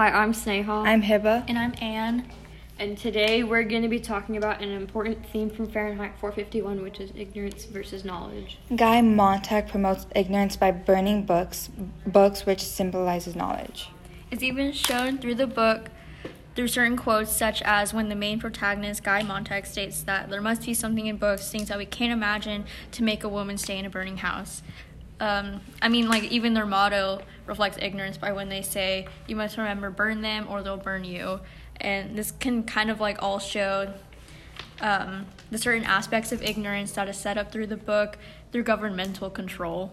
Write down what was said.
Hi, I'm Sneha. I'm Hiba. And I'm Anne. And today we're going to be talking about an important theme from Fahrenheit 451, which is ignorance versus knowledge. Guy Montag promotes ignorance by burning books, books which symbolizes knowledge. It's even shown through the book through certain quotes, such as when the main protagonist, Guy Montag, states that there must be something in books, things that we can't imagine, to make a woman stay in a burning house. Um, I mean, like, even their motto reflects ignorance by when they say, you must remember, burn them or they'll burn you. And this can kind of like all show um, the certain aspects of ignorance that is set up through the book through governmental control.